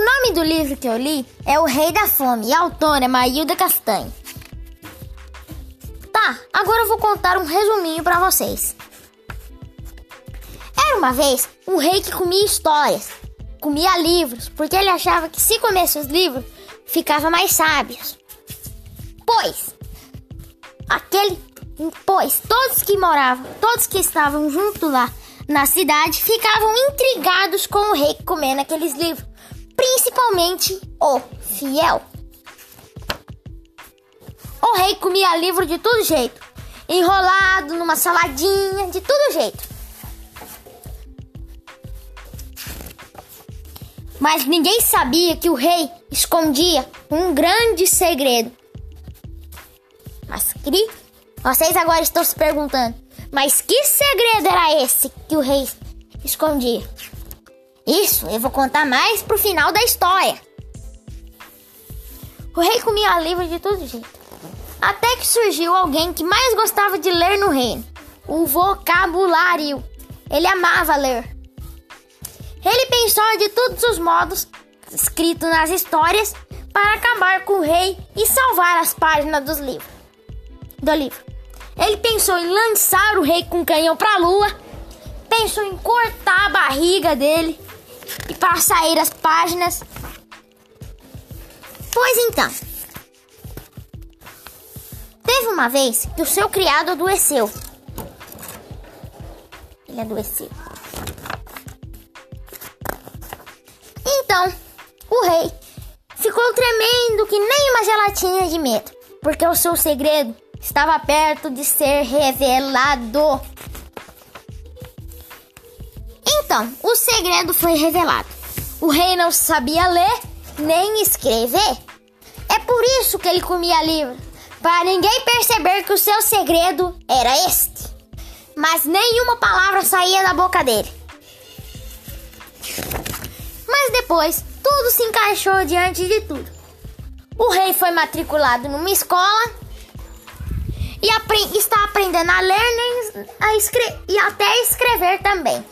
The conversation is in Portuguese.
nome do livro que eu li é O Rei da Fome e a autora é Maílda Castanho. Tá, agora eu vou contar um resuminho para vocês. Era uma vez um rei que comia histórias, comia livros, porque ele achava que se comesse os livros, ficava mais sábios. Pois, aquele, pois todos que moravam, todos que estavam junto lá na cidade ficavam intrigados com o rei comendo aqueles livros, principalmente o fiel. O rei comia livro de todo jeito, enrolado numa saladinha, de todo jeito. Mas ninguém sabia que o rei escondia um grande segredo. Mas cri, vocês agora estão se perguntando: mas que segredo era esse que o rei escondia? Isso eu vou contar mais pro final da história. O rei comia livro de todo jeito. Até que surgiu alguém que mais gostava de ler no reino: o vocabulário. Ele amava ler. Ele pensou de todos os modos escrito nas histórias para acabar com o rei e salvar as páginas dos livros. Do livro. Ele pensou em lançar o rei com canhão para a lua, pensou em cortar a barriga dele e para sair as páginas. Pois então, teve uma vez que o seu criado adoeceu. Ele adoeceu. Então, o rei ficou tremendo que nem uma gelatina de medo, porque o seu segredo estava perto de ser revelado. Então, o segredo foi revelado. O rei não sabia ler nem escrever. É por isso que ele comia livro, para ninguém perceber que o seu segredo era este. Mas nenhuma palavra saía da boca dele. Mas depois, tudo se encaixou diante de tudo. O rei foi matriculado numa escola e está aprendendo a ler a e até escrever também.